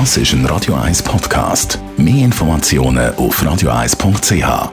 Das ist ein Radio 1 Podcast. Mehr Informationen auf radio1.ch.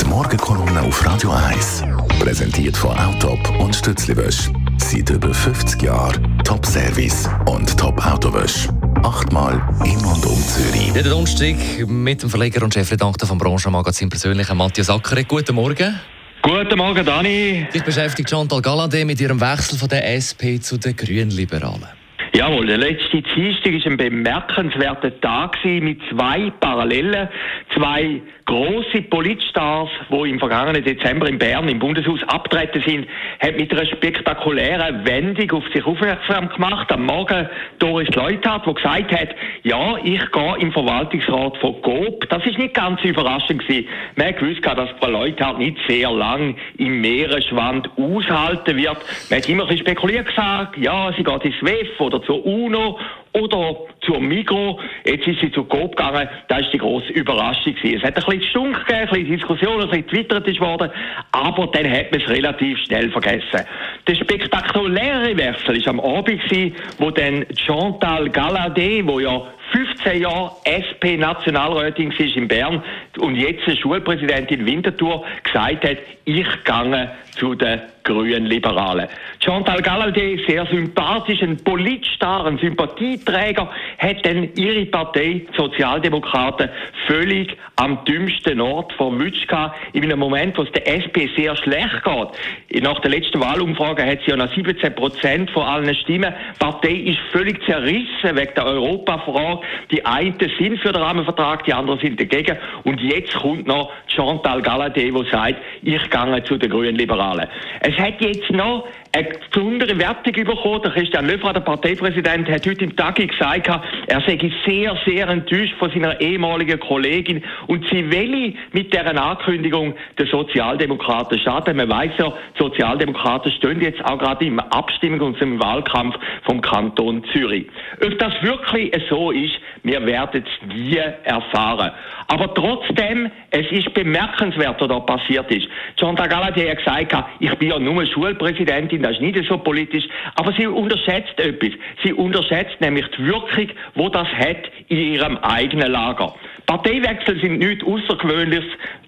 Die Morgenkolumne auf Radio 1 präsentiert von Autop und Stützliwösch. Seit über 50 Jahren Top-Service und Top-Autowösch. Achtmal in und um Zürich. Jeden Donnerstag mit dem Verleger und Chefredakteur vom Branchenmagazin persönlichen Matthias Ackeret. Guten Morgen. Guten Morgen, Dani. Dich beschäftigt Chantal Galadé mit ihrem Wechsel von der SP zu den Grünliberalen. Jawohl, der letzte Dienstag war ein bemerkenswerter Tag mit zwei Parallelen, zwei große Politstars, die im vergangenen Dezember in Bern im Bundeshaus abtreten sind, hat mit einer spektakulären Wendung auf sich aufmerksam gemacht. Am Morgen Doris Leuthard, die gesagt hat, ja, ich gehe im Verwaltungsrat von GOB. Das ist nicht ganz überraschend gewesen. Man hat gewusst, dass Frau Leuthard nicht sehr lang im Meeresschwand aushalten wird. Man hat immer ein bisschen spekuliert gesagt, ja, sie geht ins WEF oder zur UNO oder zur Migro. Jetzt ist sie zu Coop gegangen. Das ist die grosse Überraschung gewesen. Es hat ein bisschen Stunk gegeben, ein bisschen Diskussion, ein bisschen twittert ist worden. Aber dann hat man es relativ schnell vergessen. Der spektakuläre Wechsel ist am Abend gewesen, wo dann Chantal Galadé, wo ja 15 Jahre SP-Nationalrätin war in Bern und jetzt Schulpräsidentin Winterthur gesagt hat, ich gehe zu den grünen Liberalen. Chantal Gallaudé, sehr sympathisch, ein Politstar, ein Sympathieträger, hat dann ihre Partei, die Sozialdemokraten, völlig am dümmsten Ort verwünscht in einem Moment, wo es der SP sehr schlecht geht. Nach der letzten Wahlumfrage hat sie ja noch 17 Prozent von allen Stimmen. Die Partei ist völlig zerrissen wegen der Europafrage. Die einen sind für den Rahmenvertrag, die anderen sind dagegen. Und jetzt kommt noch Chantal Gallaudé, die sagt, ich gehe zu den grünen Liberalen. Es hat jetzt noch eine besondere Wertung bekommen. Der Christian Löffler, der Parteipräsident, hat heute im Tag gesagt, er sei sehr, sehr enttäuscht von seiner ehemaligen Kollegin und sie will mit deren Ankündigung den Sozialdemokraten schaden. Man weiß ja, die Sozialdemokraten stehen jetzt auch gerade im Abstimmung und im Wahlkampf vom Kanton Zürich. Ob das wirklich so ist, wir werden es nie erfahren. Aber trotzdem, es ist bemerkenswert, was da passiert ist. John Tagala hat gesagt, ich bin ja nur Schulpräsidentin, das ist nicht so politisch, aber sie unterschätzt etwas. Sie unterschätzt nämlich die Wirkung, wo das hat in ihrem eigenen Lager. Parteiwechsel sind nichts Außergewöhnliches.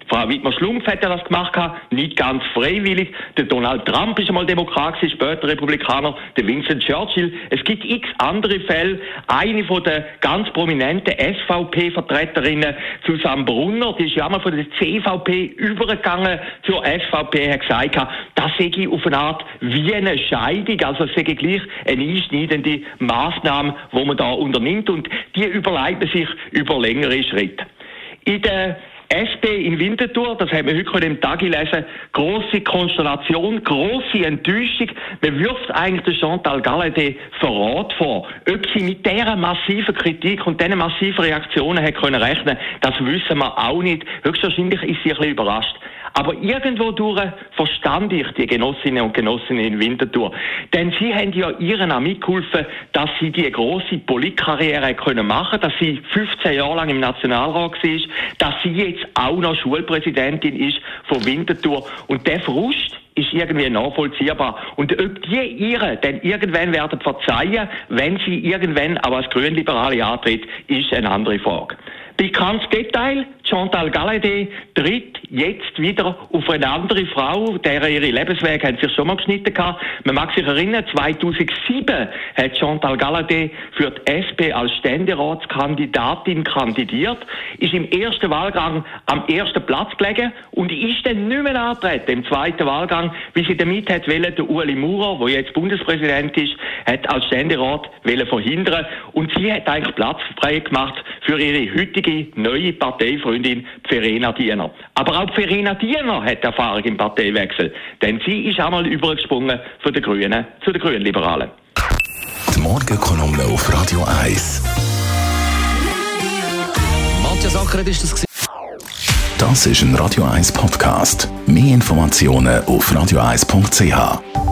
Frau Wittmer-Schlumpf hat ja das gemacht, nicht ganz freiwillig. Der Donald Trump ist einmal Demokrat, später Republikaner, der Vincent Churchill. Es gibt x andere Fälle. Eine von den ganz prominenten SVP-Vertreterinnen, Susanne Brunner, die ist ja einmal von der CVP übergegangen zur SVP, hat gesagt, das sei auf eine Art wie eine Scheidung, also es sei gleich eine einschneidende Maßnahme, die man da unternimmt und die überleiten sich über längere Schritte. In der SP in Winterthur, das haben wir heute im Tag gelesen, große Konstellation, große Enttäuschung. Man wirft eigentlich der Chantal Galladay Verrat vor. Ob sie mit dieser massiven Kritik und diesen massiven Reaktionen hat können rechnen, das wissen wir auch nicht. Höchstwahrscheinlich ist sie ein bisschen überrascht. Aber irgendwo durch verstand ich die Genossinnen und Genossen in Winterthur. Denn sie haben ja ihren auch mitgeholfen, dass sie die große Politkarriere können machen, dass sie 15 Jahre lang im Nationalrat war, dass sie jetzt auch noch Schulpräsidentin ist von Winterthur. Und der Frust, ist irgendwie nachvollziehbar. Und ob die ihre denn irgendwann werden verzeihen, wenn sie irgendwann auch als Grünliberale antritt, ist eine andere Frage. Bekanntes Detail, Chantal Galladay tritt jetzt wieder auf eine andere Frau, deren ihre Lebensweg haben sich schon mal geschnitten gehabt. Man mag sich erinnern, 2007 hat Chantal Galladay für die SP als Ständeratskandidatin kandidiert, ist im ersten Wahlgang am ersten Platz gelegen und ist dann nicht mehr antreten im zweiten Wahlgang, wie sie damit hat wollen, der Ueli Maurer, der jetzt Bundespräsident ist, hat als Ständerat verhindern und sie hat eigentlich Platz frei gemacht für ihre heutige neue Parteifreundin Verena Diener. Aber auch Verena Diener hat Erfahrung im Parteiwechsel, denn sie ist einmal übergesprungen von den Grünen zu den Grünen Liberalen. Die Morgenkolumne auf Radio 1. Matthias Ackeret ist das Das ist ein Radio 1 Podcast. Mehr Informationen auf radio1.ch.